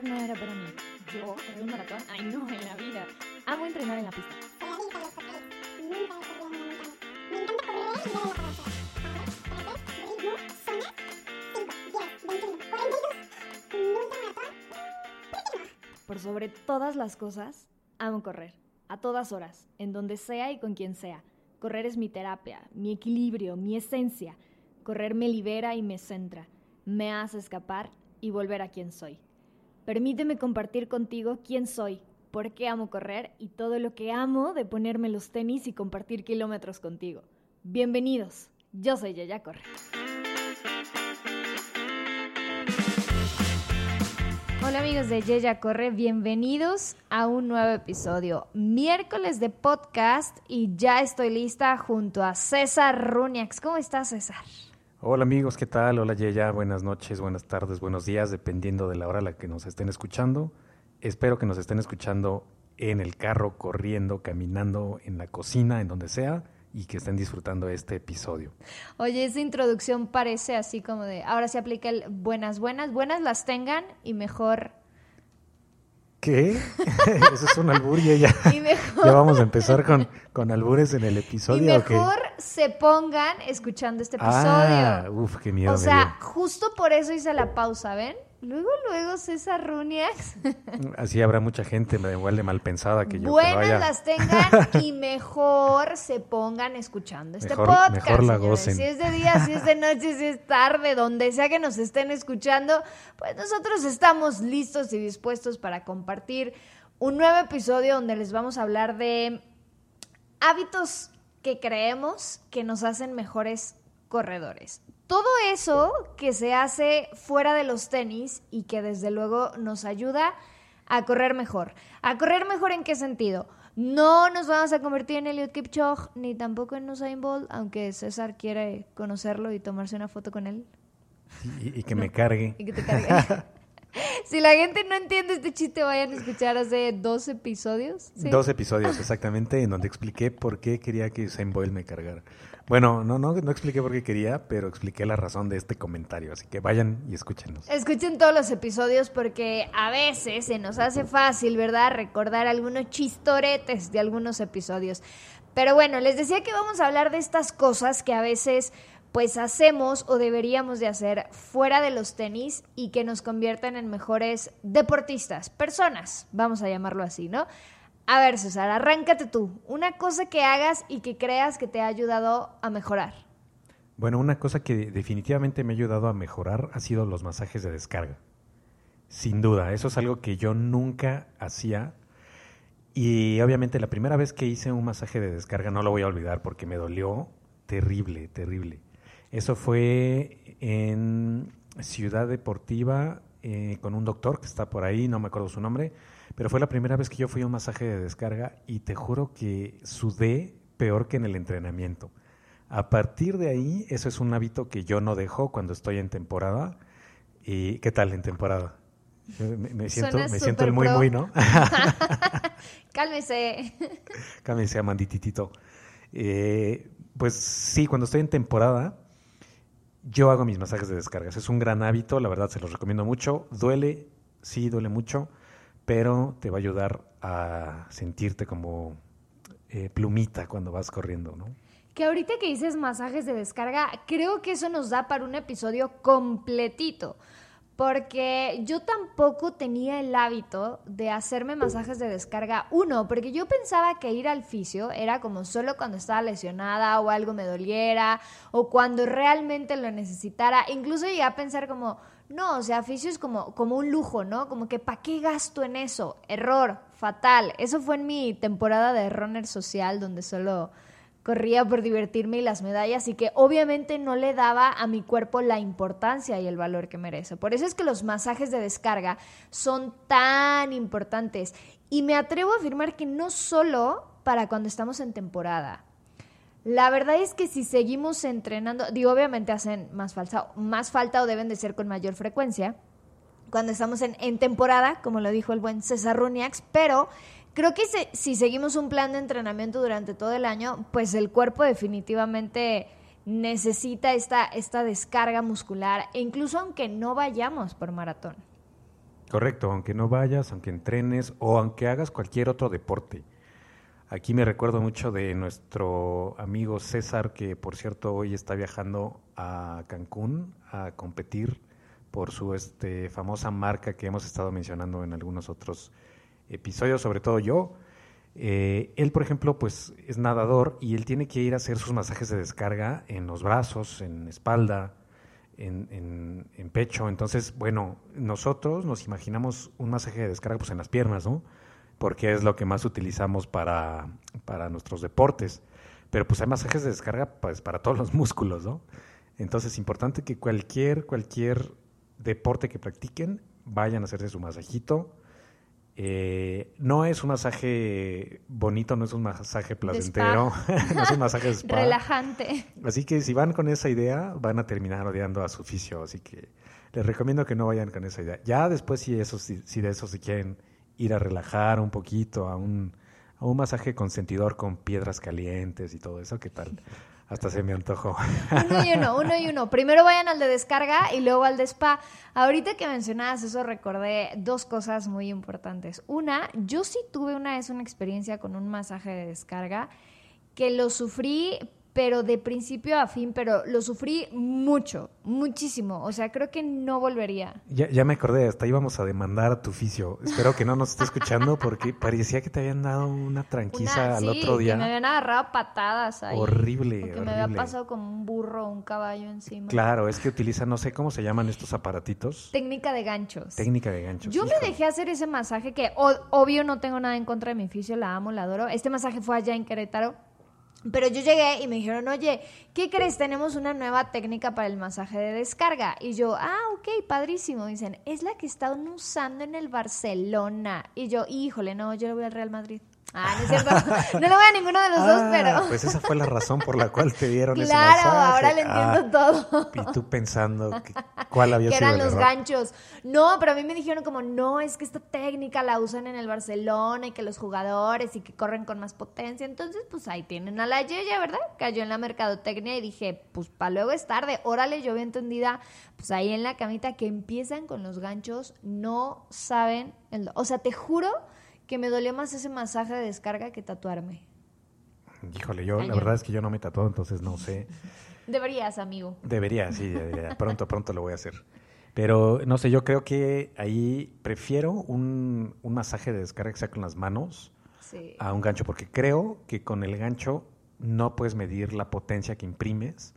correr no era para mí. Yo, correr un maratón, ay no, en la vida. Amo entrenar en la pista. Por sobre todas las cosas, amo correr. A todas horas, en donde sea y con quien sea. Correr es mi terapia, mi equilibrio, mi esencia. Correr me libera y me centra. Me hace escapar y volver a quien soy. Permíteme compartir contigo quién soy, por qué amo correr y todo lo que amo de ponerme los tenis y compartir kilómetros contigo. Bienvenidos, yo soy Yaya Corre. Hola amigos de Yaya Corre, bienvenidos a un nuevo episodio, miércoles de podcast y ya estoy lista junto a César Runiax. ¿Cómo estás César? Hola amigos, ¿qué tal? Hola Yeya, buenas noches, buenas tardes, buenos días, dependiendo de la hora a la que nos estén escuchando. Espero que nos estén escuchando en el carro, corriendo, caminando, en la cocina, en donde sea, y que estén disfrutando este episodio. Oye, esa introducción parece así como de, ahora se aplica el buenas, buenas, buenas las tengan y mejor ¿Qué? Eso es un albur y ya, ya vamos a empezar con, con albures en el episodio. Y mejor se pongan escuchando este episodio. Ah, uf, qué miedo. O sea, justo por eso hice la pausa, ¿ven? Luego, luego César Runiax. Así habrá mucha gente igual de mal pensada que yo. Buenas las tengan y mejor se pongan escuchando este podcast. Mejor la gocen. Si es de día, si es de noche, si es tarde, donde sea que nos estén escuchando, pues nosotros estamos listos y dispuestos para compartir un nuevo episodio donde les vamos a hablar de hábitos que creemos que nos hacen mejores corredores. Todo eso que se hace fuera de los tenis y que desde luego nos ayuda a correr mejor. ¿A correr mejor en qué sentido? No nos vamos a convertir en Eliud Kipchoge ni tampoco en Usain Bolt, aunque César quiere conocerlo y tomarse una foto con él. Y, que me cargue. y que te cargue. si la gente no entiende este chiste, vayan a escuchar hace dos episodios. Dos episodios, exactamente, en donde expliqué por qué quería que Usain Bolt me cargara. Bueno, no, no, no expliqué por qué quería, pero expliqué la razón de este comentario, así que vayan y escúchenos. Escuchen todos los episodios porque a veces se nos hace fácil, ¿verdad? Recordar algunos chistoretes de algunos episodios. Pero bueno, les decía que vamos a hablar de estas cosas que a veces pues hacemos o deberíamos de hacer fuera de los tenis y que nos convierten en mejores deportistas, personas, vamos a llamarlo así, ¿no? A ver, César, arráncate tú. Una cosa que hagas y que creas que te ha ayudado a mejorar. Bueno, una cosa que definitivamente me ha ayudado a mejorar ha sido los masajes de descarga. Sin duda, eso es algo que yo nunca hacía. Y obviamente la primera vez que hice un masaje de descarga no lo voy a olvidar porque me dolió terrible, terrible. Eso fue en Ciudad Deportiva eh, con un doctor que está por ahí, no me acuerdo su nombre pero fue la primera vez que yo fui a un masaje de descarga y te juro que sudé peor que en el entrenamiento. A partir de ahí, eso es un hábito que yo no dejo cuando estoy en temporada. ¿Y qué tal en temporada? Me, siento, me siento el muy, muy, ¿no? Cálmese. Cálmese, Amandititito. Eh, pues sí, cuando estoy en temporada, yo hago mis masajes de descargas. Es un gran hábito, la verdad se los recomiendo mucho. Duele, sí, duele mucho pero te va a ayudar a sentirte como eh, plumita cuando vas corriendo, ¿no? Que ahorita que dices masajes de descarga, creo que eso nos da para un episodio completito. Porque yo tampoco tenía el hábito de hacerme masajes de descarga. Uno, porque yo pensaba que ir al fisio era como solo cuando estaba lesionada o algo me doliera o cuando realmente lo necesitara. Incluso llegué a pensar como, no, o sea, fisio es como, como un lujo, ¿no? Como que ¿para qué gasto en eso? Error, fatal. Eso fue en mi temporada de runner social donde solo corría por divertirme y las medallas y que obviamente no le daba a mi cuerpo la importancia y el valor que merece. Por eso es que los masajes de descarga son tan importantes y me atrevo a afirmar que no solo para cuando estamos en temporada. La verdad es que si seguimos entrenando, digo, obviamente hacen más falta, más falta o deben de ser con mayor frecuencia cuando estamos en, en temporada, como lo dijo el buen César Runiax, pero Creo que si seguimos un plan de entrenamiento durante todo el año, pues el cuerpo definitivamente necesita esta, esta descarga muscular, e incluso aunque no vayamos por maratón. Correcto, aunque no vayas, aunque entrenes o aunque hagas cualquier otro deporte. Aquí me recuerdo mucho de nuestro amigo César, que por cierto hoy está viajando a Cancún a competir por su este, famosa marca que hemos estado mencionando en algunos otros episodios, sobre todo yo. Eh, él, por ejemplo, pues es nadador y él tiene que ir a hacer sus masajes de descarga en los brazos, en espalda, en, en, pecho. Entonces, bueno, nosotros nos imaginamos un masaje de descarga pues en las piernas, ¿no? Porque es lo que más utilizamos para, para nuestros deportes. Pero pues hay masajes de descarga pues, para todos los músculos, ¿no? Entonces, es importante que cualquier, cualquier deporte que practiquen, vayan a hacerse su masajito eh, no es un masaje bonito, no es un masaje placentero, no es un masaje relajante. Así que si van con esa idea, van a terminar odiando a su oficio. Así que les recomiendo que no vayan con esa idea. Ya después, si, eso, si, si de eso se quieren ir a relajar un poquito, a un, a un masaje consentidor con piedras calientes y todo eso, ¿qué tal? Hasta se me antojó. Uno y uno, uno y uno. Primero vayan al de descarga y luego al de spa. Ahorita que mencionabas eso, recordé dos cosas muy importantes. Una, yo sí tuve una vez una experiencia con un masaje de descarga que lo sufrí, pero de principio a fin, pero lo sufrí mucho, muchísimo. O sea, creo que no volvería. Ya, ya me acordé, hasta íbamos a demandar a tu oficio. Espero que no nos esté escuchando porque parecía que te habían dado una tranquisa al otro día. Que me habían agarrado patadas ahí. Horrible. Porque me había pasado como un burro o un caballo encima. Claro, es que utiliza, no sé cómo se llaman estos aparatitos. Técnica de ganchos. Técnica de ganchos. Yo me dejé hacer ese masaje que, obvio, no tengo nada en contra de mi oficio, la amo, la adoro. Este masaje fue allá en Querétaro pero yo llegué y me dijeron, oye, ¿qué crees? Tenemos una nueva técnica para el masaje de descarga. Y yo, ah, ok, padrísimo. Dicen, es la que están usando en el Barcelona. Y yo, híjole, no, yo le voy al Real Madrid. Ah, no es cierto. No le voy a ninguno de los dos, ah, pero. Pues esa fue la razón por la cual te dieron ese masaje. Claro, ahora le entiendo ah, todo. Y tú pensando que, cuál había que sido. eran los ganchos. No, pero a mí me dijeron como, no, es que esta técnica la usan en el Barcelona y que los jugadores y que corren con más potencia. Entonces, pues ahí tienen a la Yeya, ¿verdad? Cayó en la mercadotecnia y dije, pues para luego es tarde. Órale, yo había entendida, pues ahí en la camita que empiezan con los ganchos, no saben. o sea, te juro que me dolió más ese masaje de descarga que tatuarme. Híjole, yo la verdad es que yo no me tatuo, entonces no sé. Deberías, amigo. Debería, sí, pronto, pronto lo voy a hacer. Pero no sé, yo creo que ahí prefiero un, un masaje de descarga que sea con las manos a un gancho, porque creo que con el gancho no puedes medir la potencia que imprimes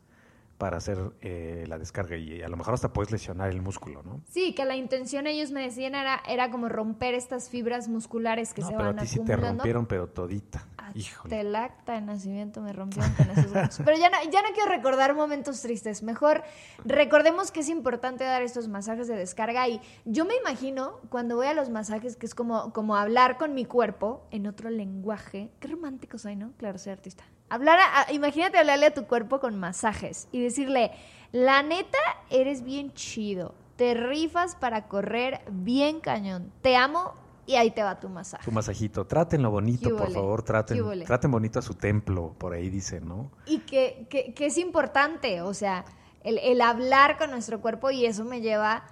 para hacer eh, la descarga y a lo mejor hasta puedes lesionar el músculo, ¿no? Sí, que la intención ellos me decían era, era como romper estas fibras musculares que se van pero a ti sí te rompieron, pero todita. Híjole. El acta de nacimiento me rompieron con esos Pero ya no, ya no quiero recordar momentos tristes. Mejor recordemos que es importante dar estos masajes de descarga. Y yo me imagino cuando voy a los masajes que es como, como hablar con mi cuerpo en otro lenguaje. Qué romántico soy, ¿no? Claro, soy artista. Hablar imagínate hablarle a tu cuerpo con masajes y decirle, la neta, eres bien chido. Te rifas para correr bien cañón. Te amo y ahí te va tu masaje. Tu masajito. Trátenlo bonito, por favor. Traten, traten bonito a su templo, por ahí dicen, ¿no? Y que, que, que es importante, o sea, el, el hablar con nuestro cuerpo y eso me lleva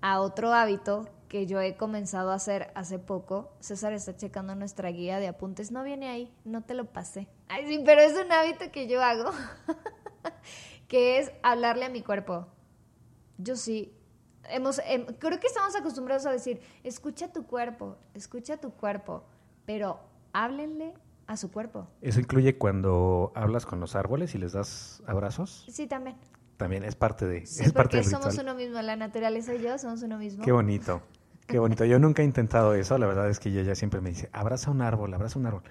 a otro hábito que yo he comenzado a hacer hace poco. César está checando nuestra guía de apuntes. No viene ahí, no te lo pasé. Ay, sí, pero es un hábito que yo hago, que es hablarle a mi cuerpo. Yo sí. Hemos, em, creo que estamos acostumbrados a decir, escucha tu cuerpo, escucha tu cuerpo, pero háblenle a su cuerpo. ¿Eso incluye cuando hablas con los árboles y les das abrazos? Sí, también. También es parte de. es parte porque somos uno mismo, la naturaleza y yo somos uno mismo. Qué bonito. Qué bonito. Yo nunca he intentado eso. La verdad es que ella siempre me dice, abraza un árbol, abraza un árbol.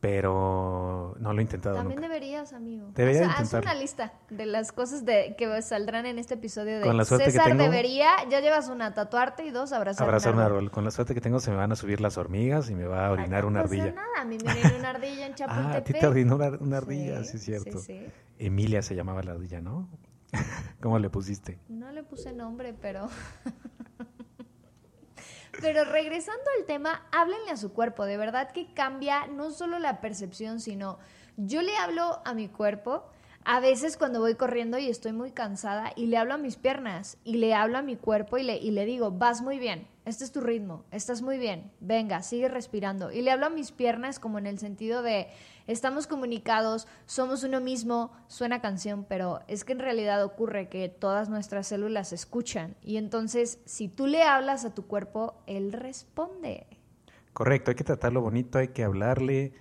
pero no lo he intentado También nunca. deberías, amigo. Debería haz, haz intentarlo. una lista de las cosas de, que saldrán en este episodio de Con la suerte que César tengo- debería, ya llevas una, tatuarte y dos, abrazar, Abrazar un árbol. Con la suerte que tengo se me van a subir las hormigas y me va a Ay, orinar no una pasa ardilla. nada, a mí me viene una ardilla en Ah, Chapultepec. a ti te orinó una, una ardilla, sí, es cierto. Sí, sí. Emilia se llamaba la ardilla, ¿no? ¿Cómo le pusiste? No le puse nombre, pero... Pero regresando al tema, háblenle a su cuerpo. De verdad que cambia no solo la percepción, sino yo le hablo a mi cuerpo a veces cuando voy corriendo y estoy muy cansada y le hablo a mis piernas y le hablo a mi cuerpo y le, y le digo, vas muy bien, este es tu ritmo, estás muy bien, venga, sigue respirando. Y le hablo a mis piernas como en el sentido de, estamos comunicados, somos uno mismo, suena canción, pero es que en realidad ocurre que todas nuestras células escuchan y entonces si tú le hablas a tu cuerpo, él responde. Correcto, hay que tratarlo bonito, hay que hablarle.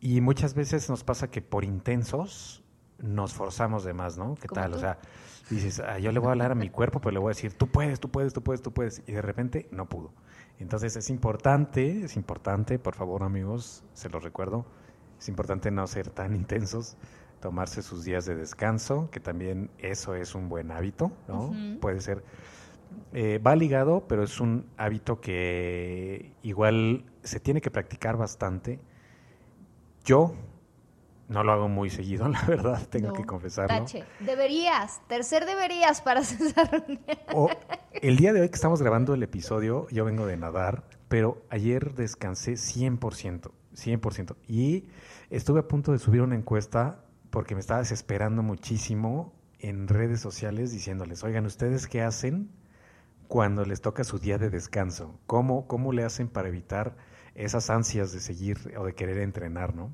Y muchas veces nos pasa que por intensos nos forzamos de más, ¿no? ¿Qué tal? tú. O sea, dices, "Ah, yo le voy a hablar a mi cuerpo, pero le voy a decir, tú puedes, tú puedes, tú puedes, tú puedes. Y de repente no pudo. Entonces es importante, es importante, por favor amigos, se los recuerdo, es importante no ser tan intensos, tomarse sus días de descanso, que también eso es un buen hábito, ¿no? Ujú. Puede ser eh, va ligado, pero es un hábito que igual se tiene que practicar bastante. Yo no lo hago muy seguido, la verdad, tengo No, que confesarlo. Tache. Deberías, tercer deberías para César. O, el día de hoy que estamos grabando el episodio, yo vengo de nadar, pero ayer descansé 100%, 100%. Y estuve a punto de subir una encuesta porque me estaba desesperando muchísimo en redes sociales diciéndoles, oigan, ¿ustedes qué hacen cuando les toca su día de descanso? ¿Cómo, cómo le hacen para evitar esas ansias de seguir o de querer entrenar, no?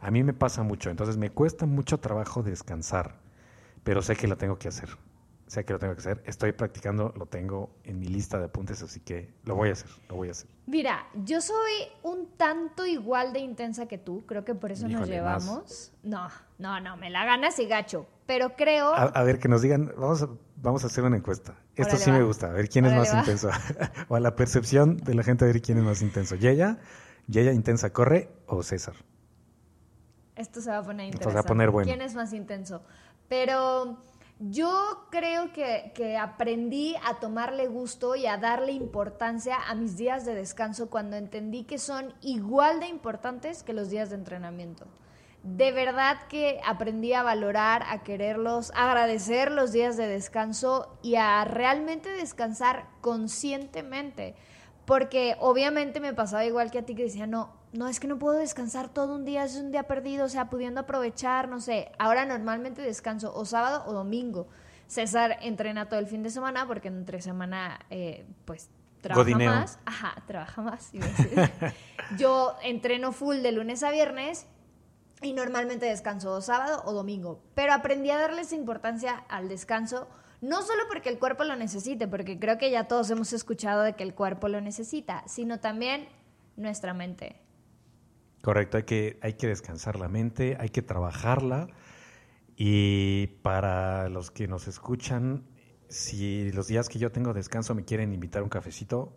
A mí me pasa mucho, entonces me cuesta mucho trabajo descansar, pero sé que lo tengo que hacer. Sé que lo tengo que hacer. Estoy practicando, lo tengo en mi lista de apuntes, así que lo voy a hacer, lo voy a hacer. Mira, yo soy un tanto igual de intensa que tú, creo que por eso nos más. llevamos. No, no, no, me la ganas y gacho, pero creo... A, a ver, que nos digan, vamos a, vamos a hacer una encuesta. Esto Órale, sí me gusta, a ver quién es más va. intenso. o a la percepción de la gente, a ver quién es más intenso. ¿Yaya? ¿Yaya intensa corre o César? Esto se va a poner Esto interesante. se va a poner bueno. ¿Quién es más intenso? Pero yo creo que, que aprendí a tomarle gusto y a darle importancia a mis días de descanso cuando entendí que son igual de importantes que los días de entrenamiento. De verdad que aprendí a valorar, a quererlos, a agradecer los días de descanso y a realmente descansar conscientemente. Porque obviamente me pasaba igual que a ti que decía, no, no, es que no puedo descansar todo un día, es un día perdido, o sea, pudiendo aprovechar, no sé. Ahora normalmente descanso o sábado o domingo. César entrena todo el fin de semana porque entre semana, eh, pues, trabaja Godineo. más. Ajá, trabaja más. iba a decir. Yo entreno full de lunes a viernes y normalmente descanso o sábado o domingo. Pero aprendí a darles importancia al descanso, no solo porque el cuerpo lo necesite, porque creo que ya todos hemos escuchado de que el cuerpo lo necesita, sino también nuestra mente. Correcto, hay que, hay que descansar la mente, hay que trabajarla. Y para los que nos escuchan, si los días que yo tengo descanso me quieren invitar un cafecito,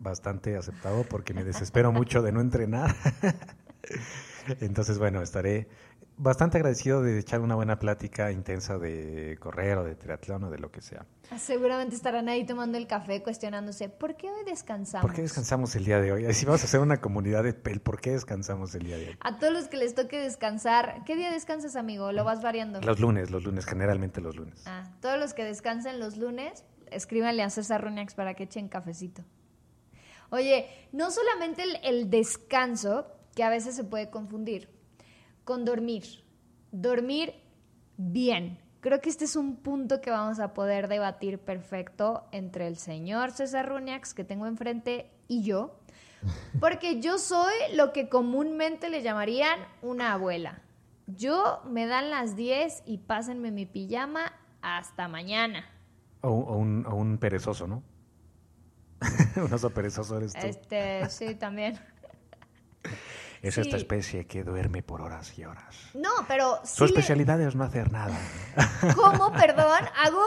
bastante aceptado porque me desespero mucho de no entrenar. Entonces, bueno, estaré bastante agradecido de echar una buena plática intensa de correr o de triatlón o de lo que sea. Seguramente estarán ahí tomando el café cuestionándose, ¿por qué hoy descansamos? ¿Por qué descansamos el día de hoy? Así vamos a hacer una comunidad de el por qué descansamos el día de hoy. A todos los que les toque descansar, ¿qué día descansas, amigo? ¿Lo vas variando? Los lunes, los lunes, generalmente los lunes. Ah, todos los que descansen los lunes, escríbanle a César Ruñax para que echen cafecito. Oye, no solamente el, el descanso, que a veces se puede confundir, con dormir. Dormir bien. Creo que este es un punto que vamos a poder debatir perfecto entre el señor César Ruñax, que tengo enfrente, y yo. Porque yo soy lo que comúnmente le llamarían una abuela. Yo me dan las 10 y pásenme mi pijama hasta mañana. O, o un, o un perezoso, ¿no? un oso perezoso eres tú. Este, sí, también. es sí. esta especie que duerme por horas y horas. No, pero Su le- especialidad es no hacer nada. ¿Cómo? Perdón, hago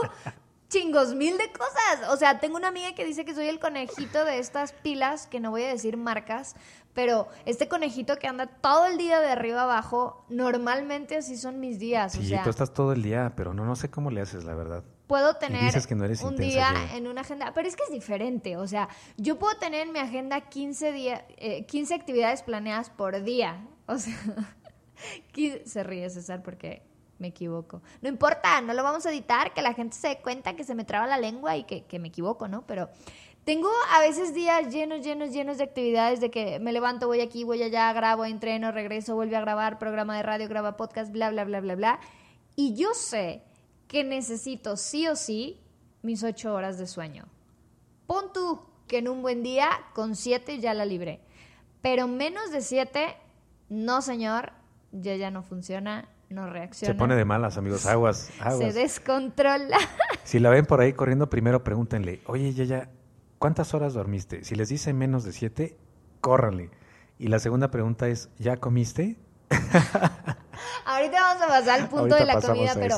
chingos mil de cosas. O sea, tengo una amiga que dice que soy el conejito de estas pilas, que no voy a decir marcas, pero este conejito que anda todo el día de arriba abajo, normalmente así son mis días. Sí, o sea, tú estás todo el día, pero no, no sé cómo le haces, la verdad. Puedo tener que no un día Jay. en una agenda, pero es que es diferente, o sea, yo puedo tener en mi agenda 15, día, eh, 15 actividades planeadas por día, o sea, 15 se ríe César porque me equivoco. No importa, no lo vamos a editar, que la gente se dé cuenta que se me traba la lengua y que, que me equivoco, ¿no? Pero tengo a veces días llenos, llenos, llenos de actividades de que me levanto, voy aquí, voy allá, grabo, entreno, regreso, vuelvo a grabar, programa de radio, graba podcast, bla, bla, bla, bla, bla. Y yo sé que necesito sí o sí mis ocho horas de sueño. Pon tú que en un buen día con siete ya la libré. Pero menos de siete, no señor, ya ya no funciona, no reacciona. Se pone de malas, amigos. Aguas, Se aguas. descontrola. Si la ven por ahí corriendo, primero pregúntenle, oye, Yaya, ¿cuántas horas dormiste? Si les dice menos de siete, córranle. Y la segunda pregunta es, ¿ya comiste? Ahorita vamos a pasar al punto Ahorita de la comida, pero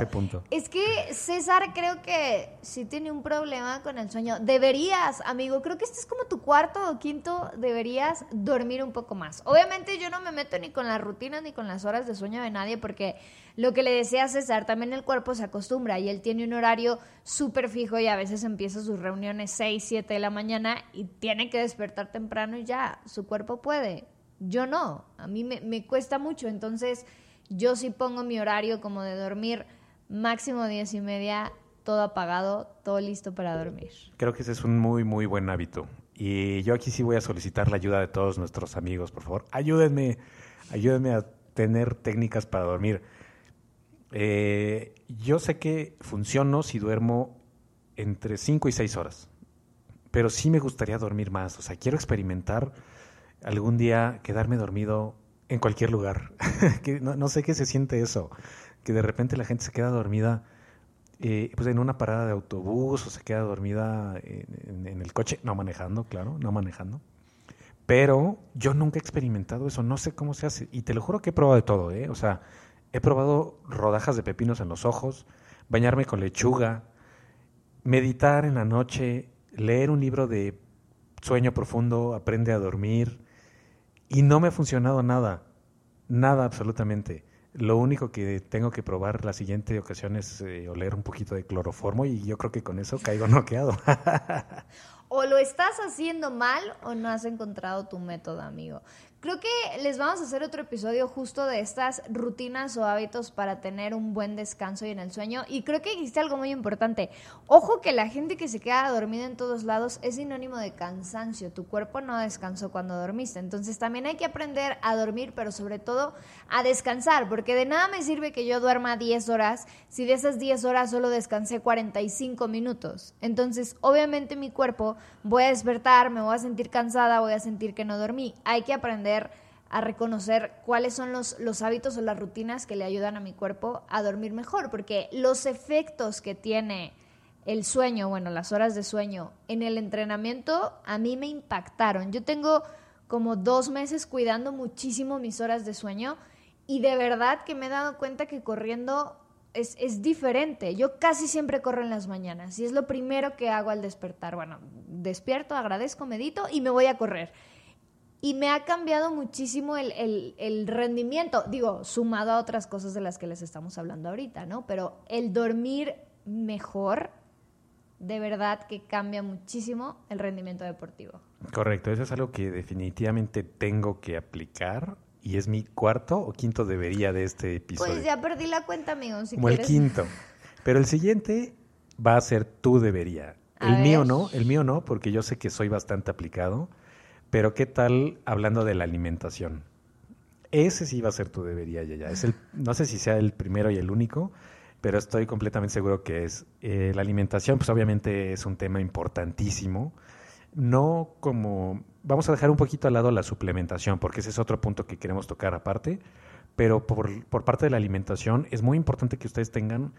es que César creo que sí tiene un problema con el sueño. Deberías, amigo, creo que este es como tu cuarto o quinto, deberías dormir un poco más. Obviamente yo no me meto ni con las rutinas ni con las horas de sueño de nadie porque lo que le decía a César, también el cuerpo se acostumbra y él tiene un horario súper fijo y a veces empieza sus reuniones 6, 7 de la mañana y tiene que despertar temprano y ya, su cuerpo puede. Yo no, a mí me, me cuesta mucho, entonces yo sí pongo mi horario como de dormir máximo diez y media, todo apagado, todo listo para dormir. Creo que ese es un muy, muy buen hábito. Y yo aquí sí voy a solicitar la ayuda de todos nuestros amigos, por favor. Ayúdenme, ayúdenme a tener técnicas para dormir. Eh, yo sé que funciono si duermo entre 5 y 6 horas, pero sí me gustaría dormir más. O sea, quiero experimentar algún día quedarme dormido en cualquier lugar. no, no sé qué se siente eso, que de repente la gente se queda dormida eh, pues en una parada de autobús o se queda dormida en, el coche, no manejando, claro, no manejando. Pero yo nunca he experimentado eso, no sé cómo se hace. Y te lo juro que he probado todo, ¿eh? O sea, he probado rodajas de pepinos en los ojos, bañarme con lechuga, meditar en la noche, leer un libro de sueño profundo, aprende a dormir. Y no me ha funcionado nada, nada absolutamente. Lo único que tengo que probar la siguiente ocasión es eh, oler un poquito de cloroformo y yo creo que con eso caigo noqueado. O lo estás haciendo mal o no has encontrado tu método, amigo. Creo que les vamos a hacer otro episodio justo de estas rutinas o hábitos para tener un buen descanso y en el sueño. Y creo que existe algo muy importante. Ojo que la gente que se queda dormida en todos lados es sinónimo de cansancio. Tu cuerpo no descansó cuando dormiste. Entonces también hay que aprender a dormir, pero sobre todo a descansar. Porque de nada me sirve que yo duerma 10 horas si de esas 10 horas solo descansé 45 minutos. Entonces, obviamente mi cuerpo voy a despertar, me voy a sentir cansada, voy a sentir que no dormí. Hay que aprender a reconocer cuáles son los, los hábitos o las rutinas que le ayudan a mi cuerpo a dormir mejor, porque los efectos que tiene el sueño, bueno, las horas de sueño en el entrenamiento a mí me impactaron. Yo tengo como dos meses cuidando muchísimo mis horas de sueño y de verdad que me he dado cuenta que corriendo es, es diferente. Yo casi siempre corro en las mañanas y es lo primero que hago al despertar. Bueno, despierto, agradezco, medito y me voy a correr. Y me ha cambiado muchísimo el, el- el rendimiento, digo, sumado a otras cosas de las que les estamos hablando ahorita, ¿no? Pero el dormir mejor, de verdad que cambia muchísimo el rendimiento deportivo. Correcto, eso es algo que definitivamente tengo que aplicar y es mi cuarto o quinto debería de este episodio. Pues ya perdí la cuenta, amigos. Si Como el quieres. quinto. Pero el siguiente va a ser tu debería. A El mío no, el mío no, porque yo sé que soy bastante aplicado. Pero ¿qué tal hablando de la alimentación? Ese sí va a ser tu debería, ya. Es el, no sé si sea el primero y el único, pero estoy completamente seguro que es. Eh, la alimentación, pues obviamente es un tema importantísimo. No como. Vamos a dejar un poquito al lado la suplementación, porque ese es otro punto que queremos tocar aparte. Pero por, por parte de la alimentación, es muy importante que ustedes tengan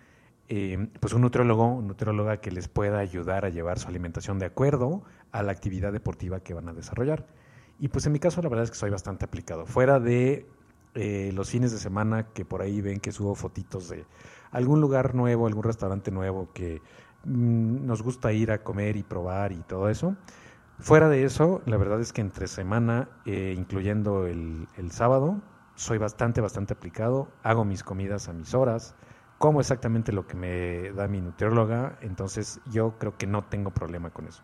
eh, pues un nutriólogo, un nutrióloga que les pueda ayudar a llevar su alimentación de acuerdo a la actividad deportiva que van a desarrollar. Y pues en mi caso la verdad es que soy bastante aplicado. Fuera de eh, los fines de semana que por ahí ven que subo fotitos de algún lugar nuevo, algún restaurante nuevo que mm, nos gusta ir a comer y probar y todo eso. Fuera de eso, la verdad es que entre semana, eh, incluyendo el, el sábado, soy bastante, bastante aplicado. Hago mis comidas a mis horas como exactamente lo que me da mi nutrióloga, entonces yo creo que no tengo problema con eso.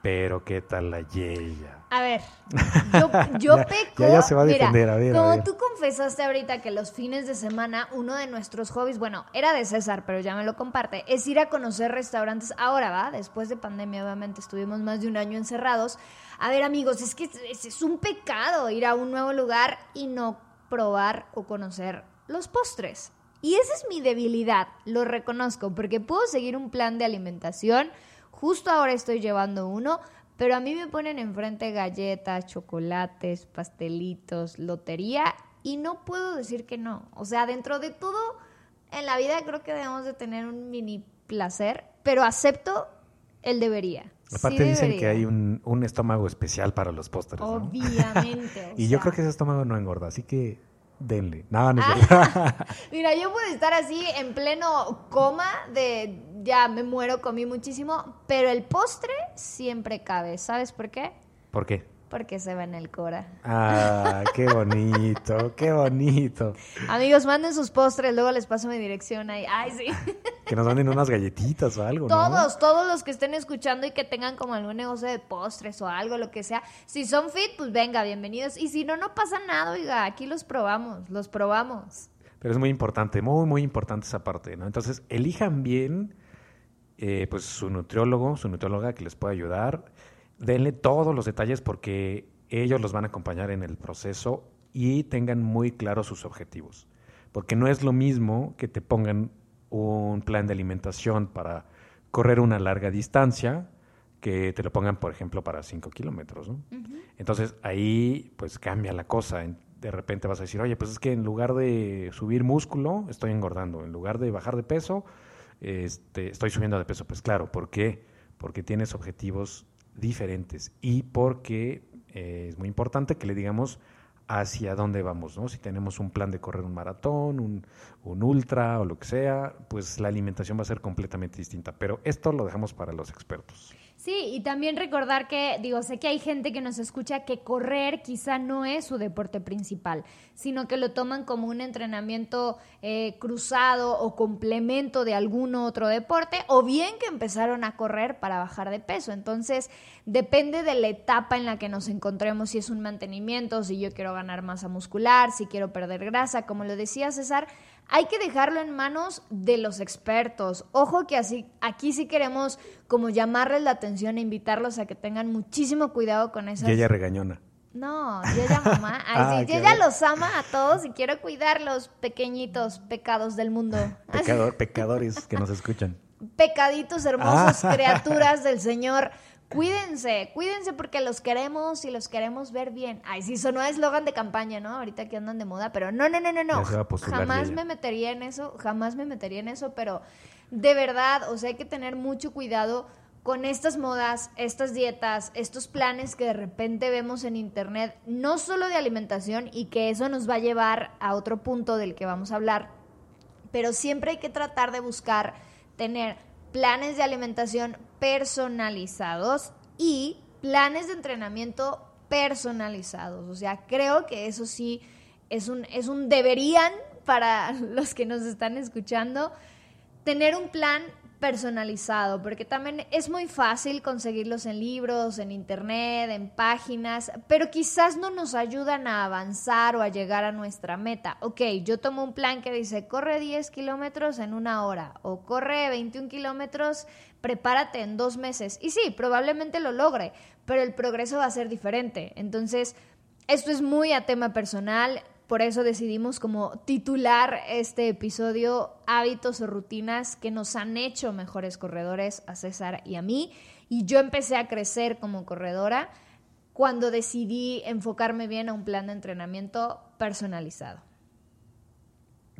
Pero qué tal la Yeya. A ver, yo, yo Ya- peco. ya- ya se va a mira, defender, a ver, a como ver. tú confesaste ahorita que los fines de semana, uno de nuestros hobbies, bueno, era de César, pero ya me lo comparte, es ir a conocer restaurantes. Ahora va, después de pandemia, obviamente, estuvimos más de un año encerrados. A ver, amigos, es que es, es un pecado ir a un nuevo lugar y no probar o conocer los postres. Y esa es mi debilidad, lo reconozco, porque puedo seguir un plan de alimentación. Justo ahora estoy llevando uno, pero a mí me ponen enfrente galletas, chocolates, pastelitos, lotería y no puedo decir que no. O sea, dentro de todo, en la vida creo que debemos de tener un mini placer, pero acepto el debería. Sí Aparte dicen que hay un, un estómago especial para los postres, ¿no? Obviamente. o Y yo creo que ese estómago no engorda, así que denle. No, no es Ah. Mira, yo puedo estar así en pleno coma de ya me muero, comí muchísimo, pero el postre siempre cabe. ¿Sabes por qué? ¿Por qué? Porque se va en el Cora. Ah, qué bonito, qué bonito. Amigos, manden sus postres, luego les paso mi dirección ahí. Ay, sí. Que nos manden unas galletitas o algo, ¿no? Todos, todos los que estén escuchando y que tengan como algún negocio de postres o algo, lo que sea. Si son fit, pues venga, bienvenidos. Y si no, no pasa nada, oiga, aquí los probamos, los probamos. Pero es muy importante, muy, muy importante esa parte, ¿no? Entonces, elijan bien eh, pues su nutriólogo, su nutrióloga que les pueda ayudar. Denle todos los detalles porque ellos los van a acompañar en el proceso y tengan muy claros sus objetivos. Porque no es lo mismo que te pongan un plan de alimentación para correr una larga distancia que te lo pongan, por ejemplo, para 5 kilómetros, ¿no? Entonces ahí pues cambia la cosa. De repente vas a decir, oye, pues es que en lugar de subir músculo, estoy engordando. En lugar de bajar de peso, este, estoy subiendo de peso. Pues claro, ¿por qué? Porque tienes objetivos diferentes y porque eh, es muy importante que le digamos hacia dónde vamos, ¿no? Si tenemos un plan de correr un maratón, un, un ultra o lo que sea, pues la alimentación va a ser completamente distinta. Pero esto lo dejamos para los expertos. Sí, y también recordar que, digo, sé que hay gente que nos escucha que correr quizá no es su deporte principal, sino que lo toman como un entrenamiento eh, cruzado o complemento de algún otro deporte, o bien que empezaron a correr para bajar de peso. Entonces, depende de la etapa en la que nos encontremos, si es un mantenimiento, si yo quiero ganar masa muscular, si quiero perder grasa, como lo decía César, hay que dejarlo en manos de los expertos. Ojo que así, aquí sí queremos como llamarles la atención e invitarlos a que tengan muchísimo cuidado con esas... Y ella regañona. No, yo ya mamá. Ay, Ah, yo ya los ama a todos y quiero cuidar los pequeñitos pecados del mundo. Así, Pecador- pecadores que nos escuchan. pecaditos hermosos, Ah. criaturas del Señor. Cuídense, cuídense porque los queremos y los queremos ver bien. Ay, sí, sonó eslogan de campaña, ¿no? Ahorita que andan de moda, pero no, no, no, no, no. Jamás me metería en eso, jamás me metería en eso, pero de verdad, o sea, hay que tener mucho cuidado con estas modas, estas dietas, estos planes que de repente vemos en internet, no solo de alimentación y que eso nos va a llevar a otro punto del que vamos a hablar, pero siempre hay que tratar de buscar tener planes de alimentación personalizados y planes de entrenamiento personalizados. O sea, creo que eso sí es un, es un deberían para los que nos están escuchando tener un plan personalizado, porque también es muy fácil conseguirlos en libros, en internet, en páginas, pero quizás no nos ayudan a avanzar o a llegar a nuestra meta. Ok, yo tomo un plan que dice, corre 10 kilómetros en una hora o corre 21 kilómetros, prepárate en dos meses. Y sí, probablemente lo logre, pero el progreso va a ser diferente. Entonces, esto es muy a tema personal, por eso decidimos como titular este episodio Hábitos o rutinas que nos han hecho mejores corredores a César y a mí. Y yo empecé a crecer como corredora cuando decidí enfocarme bien a un plan de entrenamiento personalizado.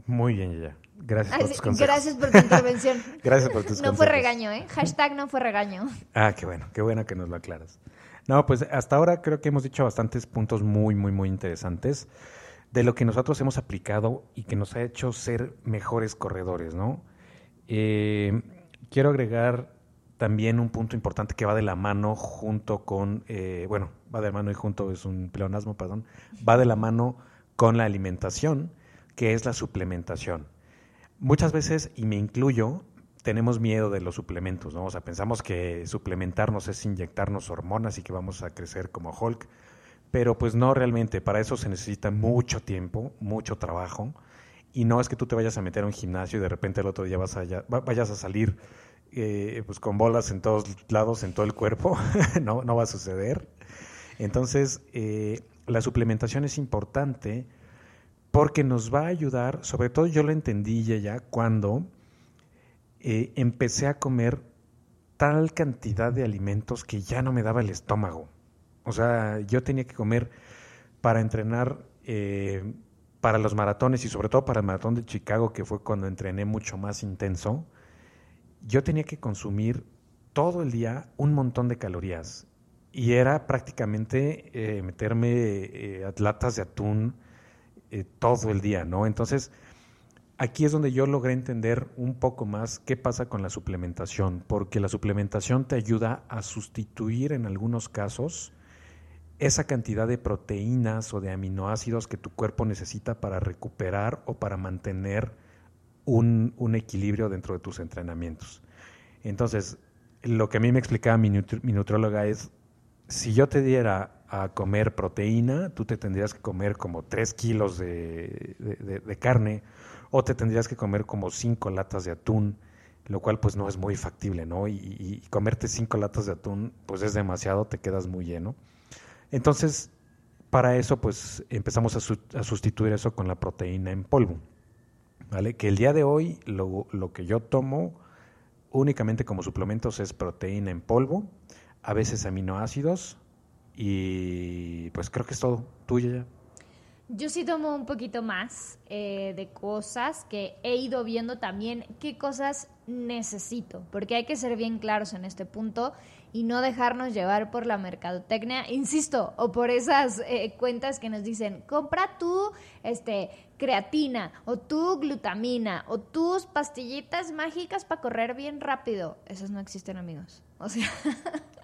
Muy bien, Yaya. Gracias por tus consejos. gracias por tu intervención. Gracias por tus No fue consejos. regaño, ¿eh? Hashtag no fue regaño. Ah, qué bueno, qué bueno que nos lo aclaras. No, pues hasta ahora creo que hemos dicho bastantes puntos muy, muy, muy interesantes de lo que nosotros hemos aplicado y que nos ha hecho ser mejores corredores, ¿no? Eh, quiero agregar también un punto importante que va de la mano junto con, eh, bueno, va de la mano y junto, es un pleonasmo, perdón, va de la mano con la alimentación, que es la suplementación. Muchas veces, y me incluyo, tenemos miedo de los suplementos, ¿no? O sea, pensamos que suplementarnos es inyectarnos hormonas y que vamos a crecer como Hulk, pero pues no realmente, para eso se necesita mucho tiempo, mucho trabajo, y no es que tú te vayas a meter a un gimnasio y de repente el otro día vas a, vayas a salir eh, pues con bolas en todos lados, en todo el cuerpo, no, no va a suceder. Entonces, eh, la suplementación es importante porque nos va a ayudar, sobre todo yo lo entendí ya, cuando eh, empecé a comer tal cantidad de alimentos que ya no me daba el estómago. O sea, yo tenía que comer para entrenar para los maratones y sobre todo para el maratón de Chicago, que fue cuando entrené mucho más intenso yo tenía que consumir todo el día un montón de calorías y era prácticamente eh, meterme eh, latas de atún eh, todo el día, ¿no? Entonces, aquí es donde yo logré entender un poco más qué pasa con la suplementación, porque la suplementación te ayuda a sustituir en algunos casos esa cantidad de proteínas o de aminoácidos que tu cuerpo necesita para recuperar o para mantener un, equilibrio dentro de tus entrenamientos. Entonces, lo que a mí me explicaba mi, nutróloga es, si yo te diera a comer proteína, tú te tendrías que comer como 3 kilos de, carne o te tendrías que comer como 5 latas de atún, lo cual pues no es muy factible, ¿no? Y, comerte 5 latas de atún pues es demasiado, te quedas muy lleno. Entonces, para eso pues empezamos a sustituir eso con la proteína en polvo. ¿vale? Que el día de hoy lo, lo, que yo tomo únicamente como suplementos es proteína en polvo, a veces aminoácidos y pues creo que es todo. Tuya ya. Yo sí tomo un poquito más eh, de cosas que he ido viendo también qué cosas necesito, porque hay que ser bien claros en este punto y no dejarnos llevar por la mercadotecnia, insisto, o por esas eh, cuentas que nos dicen, compra tu este, creatina o tu glutamina o tus pastillitas mágicas para correr bien rápido. Esas no existen, amigos. O sea...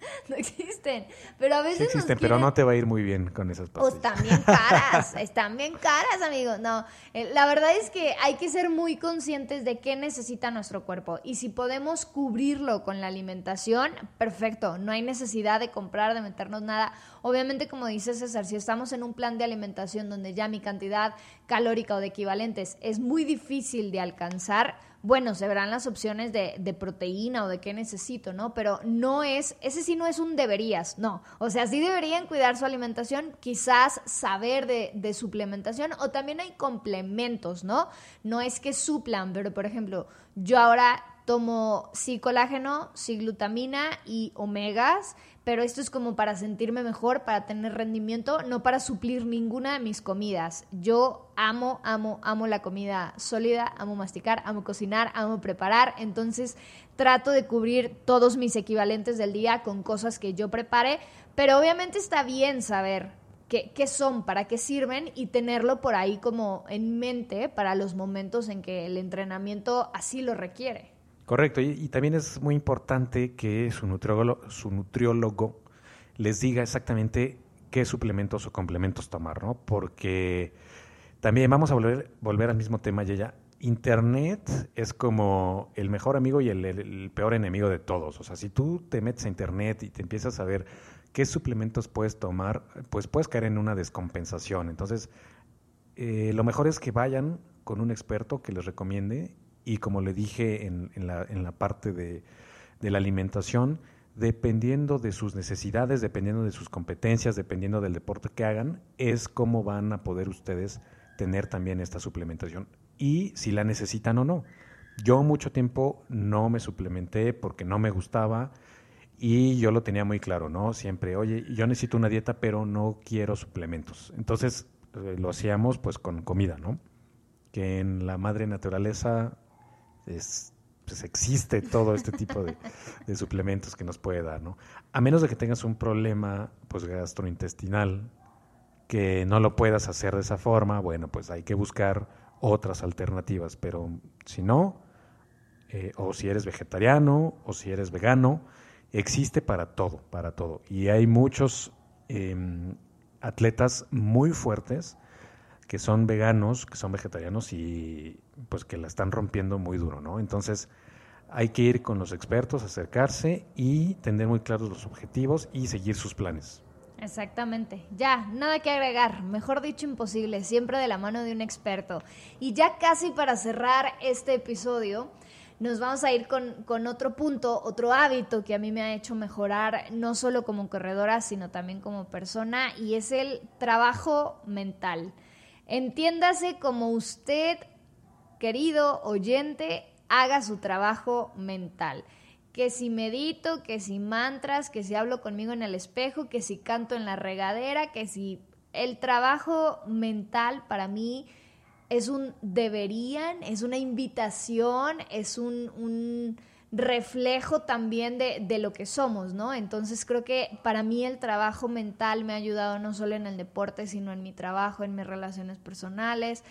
no existen. Pero a veces. Sí existen, pero no te va a ir muy bien con esas pastillas. Pues también caras, están bien caras, amigos. No, eh, la verdad es que hay que ser muy conscientes de qué necesita nuestro cuerpo. Y si podemos cubrirlo con la alimentación, perfecto. No hay necesidad de comprar, de meternos nada. Obviamente, como dice César, si estamos en un plan de alimentación donde ya mi cantidad calórica o de equivalentes es muy difícil de alcanzar, bueno, se verán las opciones de, de, proteína o de qué necesito, ¿no? Pero no es, ese sí no es un deberías, no. O sea, sí deberían cuidar su alimentación, quizás saber de, de suplementación o también hay complementos, ¿no? No es que suplan, pero por ejemplo, yo ahora tomo sí colágeno, sí glutamina y omegas pero esto es como para sentirme mejor, para tener rendimiento, no para suplir ninguna de mis comidas. Yo amo, amo, amo la comida sólida, amo masticar, amo cocinar, amo preparar, entonces trato de cubrir todos mis equivalentes del día con cosas que yo prepare, pero obviamente está bien saber qué, qué son, para qué sirven y tenerlo por ahí como en mente para los momentos en que el entrenamiento así lo requiere. Correcto, y, también es muy importante que su nutriólogo, su nutriólogo les diga exactamente qué suplementos o complementos tomar, ¿no? Porque también vamos a volver, volver al mismo tema, ya Internet es como el mejor amigo y el, peor enemigo de todos. O sea, si tú te metes a Internet y te empiezas a ver qué suplementos puedes tomar, pues puedes caer en una descompensación. Entonces, eh, lo mejor es que vayan con un experto que les recomiende y como le dije en, la, en la, parte de, la alimentación, dependiendo de sus necesidades, dependiendo de sus competencias, dependiendo del deporte que hagan, es cómo van a poder ustedes tener también esta suplementación y si la necesitan o no. Yo mucho tiempo no me suplementé porque no me gustaba y yo lo tenía muy claro, ¿no? Siempre, oye, yo necesito una dieta, pero no quiero suplementos. Entonces eh, lo hacíamos pues con comida, ¿no? Que en la madre naturaleza es, pues existe todo este tipo de, suplementos que nos puede dar, ¿no? A menos de que tengas un problema pues gastrointestinal que no lo puedas hacer de esa forma, bueno, pues hay que buscar otras alternativas, pero si no, eh, o si eres vegetariano, o si eres vegano, existe para todo, para todo. Y hay muchos em, atletas muy fuertes que son veganos, que son vegetarianos y pues que la están rompiendo muy duro, ¿no? Entonces hay que ir con los expertos, acercarse y tener muy claros los objetivos y seguir sus planes. Exactamente, ya, nada que agregar, mejor dicho imposible, siempre de la mano de un experto. Y ya casi para cerrar este episodio, nos vamos a ir con, con, otro punto, otro hábito que a mí me ha hecho mejorar, no solo como corredora, sino también como persona, y es el trabajo mental. Entiéndase como usted, querido oyente, haga su trabajo mental. Que si medito, que si mantras, que si hablo conmigo en el espejo, que si canto en la regadera, que si el trabajo mental para mí es un deberían, es una invitación, es un, un reflejo también de, de, lo que somos, ¿no? Entonces creo que para mí el trabajo mental me ha ayudado no solo en el deporte, sino en mi trabajo, en mis relaciones personales.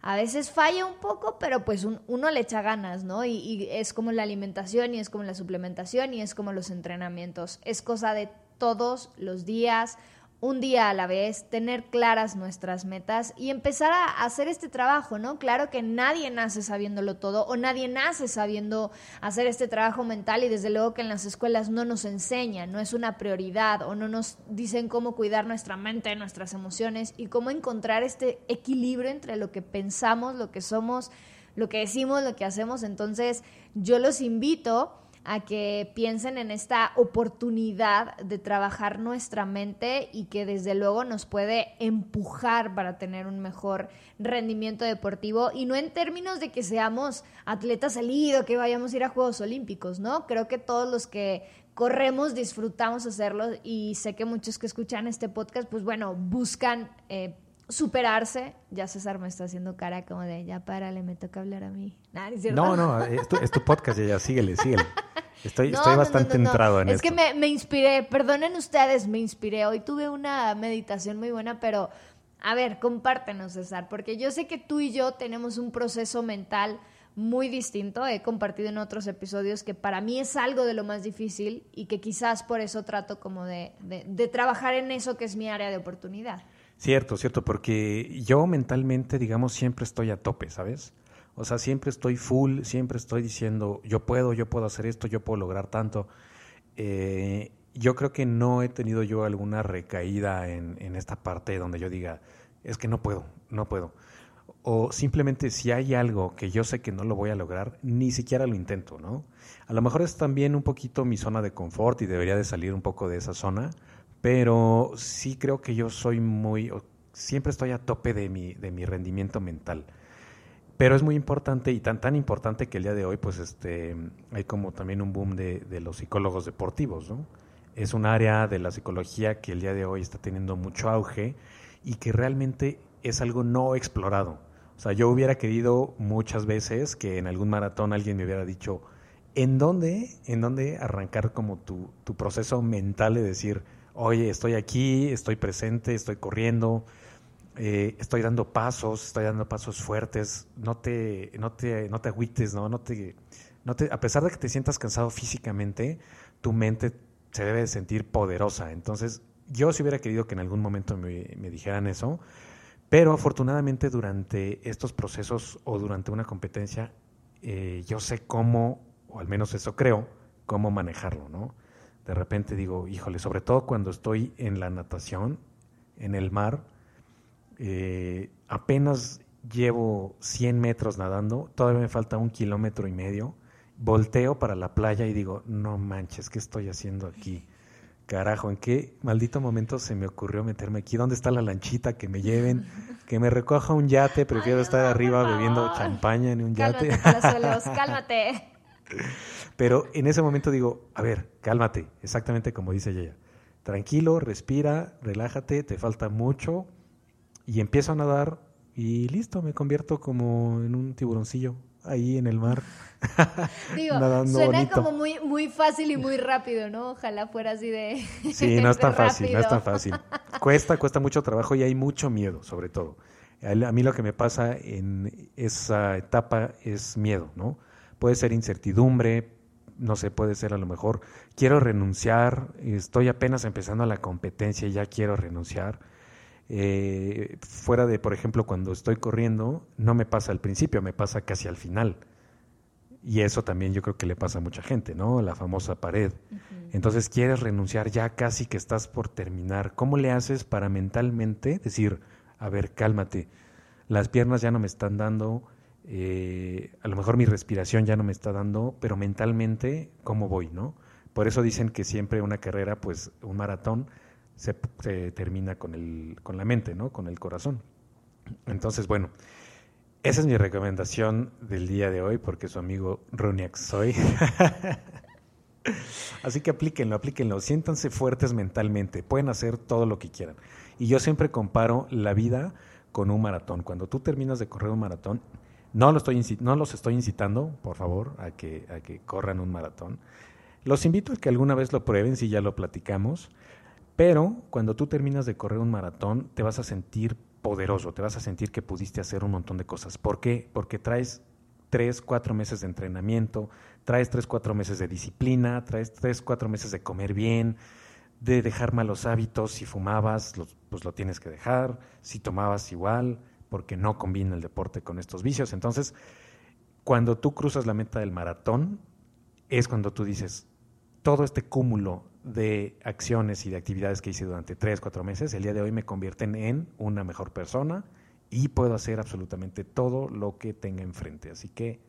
A veces falla un poco, pero pues uno le echa ganas, ¿no? Y, y es como la alimentación y es como la suplementación y es como los entrenamientos. Es cosa de todos los días un día a la vez, tener claras nuestras metas y empezar a hacer este trabajo, ¿no? Claro que nadie nace sabiéndolo todo o nadie nace sabiendo hacer este trabajo mental y desde luego que en las escuelas no nos enseñan, no es una prioridad o no nos dicen cómo cuidar nuestra mente, nuestras emociones y cómo encontrar este equilibrio entre lo que pensamos, lo que somos, lo que decimos, lo que hacemos. Entonces, yo los invito a que piensen en esta oportunidad de trabajar nuestra mente y que desde luego nos puede empujar para tener un mejor rendimiento deportivo y no en términos de que seamos atletas elite o que vayamos a ir a Juegos Olímpicos, ¿no? Creo que todos los que corremos disfrutamos hacerlo y sé que muchos que escuchan este podcast, pues bueno, buscan... Eh, superarse. Ya César me está haciendo cara como de, ya párale, me toca hablar a mí. no, no, es tu, es tu podcast, ya, síguele, síguele. Estoy, estoy bastante entrado en es Es que me, me inspiré, perdonen ustedes, me inspiré. Hoy tuve una meditación muy buena, pero a ver, compártenos, César, porque yo sé que tú y yo tenemos un proceso mental muy distinto. He compartido en otros episodios que para mí es algo de lo más difícil y que quizás por eso trato como de, de, de trabajar en eso que es mi área de oportunidad. Cierto, cierto, porque yo mentalmente, digamos, siempre estoy a tope, ¿sabes? O sea, siempre estoy full, siempre estoy diciendo, yo puedo, yo puedo hacer esto, yo puedo lograr tanto. Eh, yo creo que no he tenido yo alguna recaída en, en, esta parte donde yo diga, es que no puedo, no puedo. O simplemente si hay algo que yo sé que no lo voy a lograr, ni siquiera lo intento, ¿no? A lo mejor es también un poquito mi zona de confort y debería de salir un poco de esa zona, pero sí creo que yo soy muy, siempre estoy a tope de mi, de mi rendimiento mental. Pero es muy importante y tan tan importante que el día de hoy, pues este, hay como también un boom de, de los psicólogos deportivos, ¿no? Es un área de la psicología que el día de hoy está teniendo mucho auge y que realmente es algo no explorado. O sea, yo hubiera querido muchas veces que en algún maratón alguien me hubiera dicho, ¿en dónde, en dónde arrancar como tu, tu proceso mental de decir, oye, estoy aquí, estoy presente, estoy corriendo, eh, estoy dando pasos, estoy dando pasos fuertes, no te, no te, no te agüites, ¿no? No te, no te, a pesar de que te sientas cansado físicamente, tu mente se debe de sentir poderosa. Entonces, yo sí hubiera querido que en algún momento me, me dijeran eso, pero afortunadamente durante estos procesos o durante una competencia, eh, yo sé cómo, o al menos eso creo, cómo manejarlo, ¿no? de repente digo, híjole, sobre todo cuando estoy en la natación, en el mar, eh, apenas llevo 100 metros nadando, todavía me falta un kilómetro y medio, volteo para la playa y digo, no manches, ¿qué estoy haciendo aquí? Carajo, ¿en qué maldito momento se me ocurrió meterme aquí? ¿Dónde está la lanchita? Que me lleven, que me recoja un yate, prefiero estar arriba bebiendo champaña en un yate. Cálmate, cálmate. Pero en ese momento digo, a ver, cálmate, exactamente como dice ella. Tranquilo, respira, relájate, te falta mucho. Y empiezo a nadar y listo, me convierto como en un tiburoncillo ahí en el mar. Digo, suena como muy, muy fácil y muy rápido, ¿no? Ojalá fuera así de. Sí, no es tan fácil, no es tan fácil. Cuesta, cuesta mucho trabajo y hay mucho miedo, sobre todo. A mí lo que me pasa en esa etapa es miedo, ¿no? Puede ser incertidumbre, no sé, puede ser a lo mejor, quiero renunciar, estoy apenas empezando la competencia y ya quiero renunciar. Eh, fuera de, por ejemplo, cuando estoy corriendo, no me pasa al principio, me pasa casi al final. Y eso también yo creo que le pasa a mucha gente, ¿no? La famosa pared. Entonces quieres renunciar ya casi que estás por terminar. ¿Cómo le haces para mentalmente decir, a ver, cálmate, las piernas ya no me están dando, eh, a lo mejor mi respiración ya no me está dando, pero mentalmente, ¿cómo voy, no? Por eso dicen que siempre una carrera, pues un maratón, se, termina con, el, con la mente, ¿no? Con el corazón. Entonces, bueno, esa es mi recomendación del día de hoy, porque su amigo Runiax soy. Así que aplíquenlo, aplíquenlo, siéntanse fuertes mentalmente, pueden hacer todo lo que quieran. Y yo siempre comparo la vida con un maratón. Cuando tú terminas de correr un maratón, no, lo estoy, no los estoy incitando, por favor, a que, a que corran un maratón. Los invito a que alguna vez lo prueben si ya lo platicamos. Pero cuando tú terminas de correr un maratón, te vas a sentir poderoso, te vas a sentir que pudiste hacer un montón de cosas. ¿Por qué? Porque traes tres, cuatro meses de entrenamiento, traes tres, cuatro meses de disciplina, traes tres, cuatro meses de comer bien, de dejar malos hábitos. Si fumabas, pues lo tienes que dejar. Si tomabas igual, porque no combina el deporte con estos vicios. Entonces, cuando tú cruzas la meta del maratón, es cuando tú dices, todo este cúmulo de acciones y de actividades que hice durante tres, cuatro meses, el día de hoy me convierten en una mejor persona y puedo hacer absolutamente todo lo que tenga enfrente. Así que,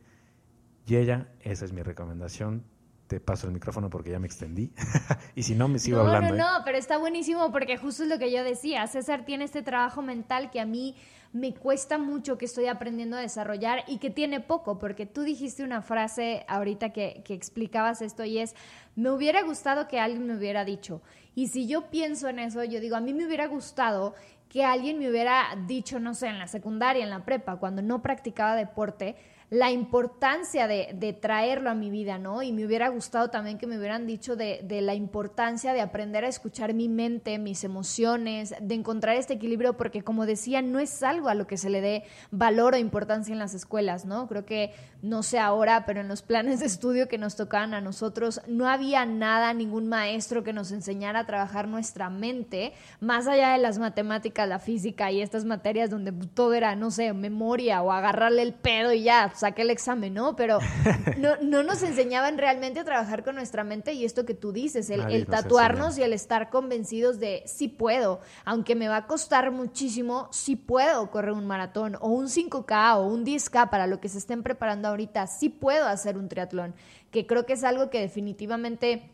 Yeya, esa es mi recomendación te paso el micrófono porque ya me extendí. y si no, me sigo hablando. No, no, ¿eh? no, pero está buenísimo porque justo es lo que yo decía. César tiene este trabajo mental que a mí me cuesta mucho, que estoy aprendiendo a desarrollar y que tiene poco, porque tú dijiste una frase ahorita que, que explicabas esto y es, me hubiera gustado que alguien me hubiera dicho. Y si yo pienso en eso, yo digo, a mí me hubiera gustado que alguien me hubiera dicho, no sé, en la secundaria, en la prepa, cuando no practicaba deporte, la importancia de, traerlo a mi vida, ¿no? Y me hubiera gustado también que me hubieran dicho de, la importancia de aprender a escuchar mi mente, mis emociones, de encontrar este equilibrio, porque como decía, no es algo a lo que se le dé valor o importancia en las escuelas, ¿no? Creo que, no sé ahora, pero en los planes de estudio que nos tocaban a nosotros, no había nada, ningún maestro que nos enseñara a trabajar nuestra mente, más allá de las matemáticas, la física y estas materias donde todo era, no sé, memoria o agarrarle el pedo y ya, saqué el examen, ¿no? Pero no, no, nos enseñaban realmente a trabajar con nuestra mente y esto que tú dices, el, tatuarnos y el estar convencidos de sí puedo, aunque me va a costar muchísimo, sí puedo correr un maratón o un 5K o un 10K para lo que se estén preparando ahorita, sí puedo hacer un triatlón, que creo que es algo que definitivamente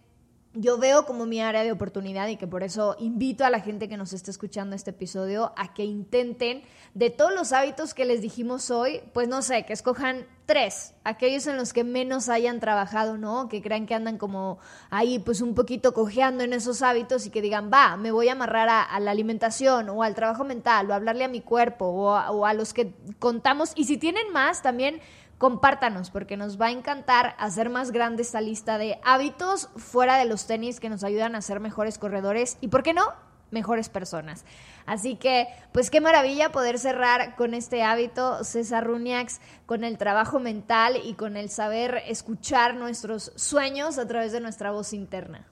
yo veo como mi área de oportunidad y que por eso invito a la gente que nos esté escuchando este episodio a que intenten de todos los hábitos que les dijimos hoy, pues no sé, que escojan tres, aquellos en los que menos hayan trabajado, ¿no? Que crean que andan como ahí pues un poquito cojeando en esos hábitos y que digan, va, me voy a amarrar a, la alimentación o al trabajo mental o a hablarle a mi cuerpo o o a los que contamos. Y si tienen más, también compártanos porque nos va a encantar hacer más grande esta lista de hábitos fuera de los tenis que nos ayudan a ser mejores corredores y, ¿por qué no? mejores personas. Así que, pues qué maravilla poder cerrar con este hábito, César Runiax, con el trabajo mental y con el saber escuchar nuestros sueños a través de nuestra voz interna.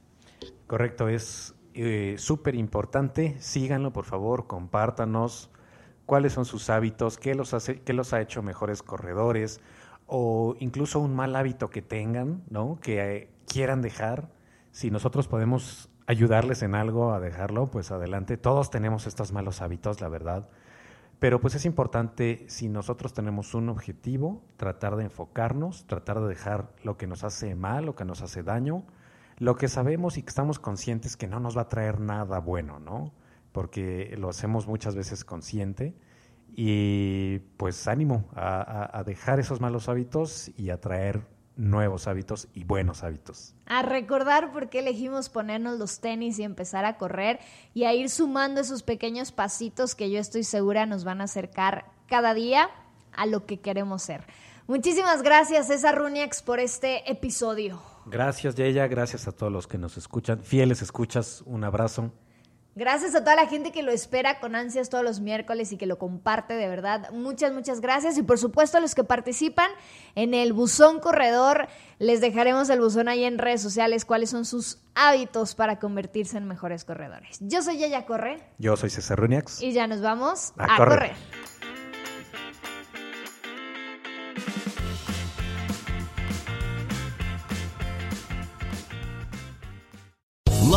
Correcto, es eh, súper importante. Síganlo, por favor, compártanos cuáles son sus hábitos, qué los, hace, qué los ha hecho mejores corredores, o incluso un mal hábito que tengan, ¿no? Que eh, quieran dejar. Si nosotros podemos ayudarles en algo a dejarlo, pues adelante. Todos tenemos estos malos hábitos, la verdad. Pero pues es importante, si nosotros tenemos un objetivo, tratar de enfocarnos, tratar de dejar lo que nos hace mal, lo que nos hace daño, lo que sabemos y que estamos conscientes que no nos va a traer nada bueno, ¿no? Porque lo hacemos muchas veces consciente y pues ánimo a, dejar esos malos hábitos y a traer nuevos hábitos y buenos hábitos. A recordar por qué elegimos ponernos los tenis y empezar a correr y a ir sumando esos pequeños pasitos que yo estoy segura nos van a acercar cada día a lo que queremos ser. Muchísimas gracias, César Runiax, por este episodio. Gracias, Yeya. Gracias a todos los que nos escuchan. Fieles escuchas. Un abrazo. Gracias a toda la gente que lo espera con ansias todos los miércoles y que lo comparte, de verdad. Muchas, muchas gracias. Y por supuesto a los que participan en el buzón corredor, les dejaremos el buzón ahí en redes sociales, cuáles son sus hábitos para convertirse en mejores corredores. Yo soy Yaya Corre. Yo soy César Runiax. Y ya nos vamos a, a correr. correr.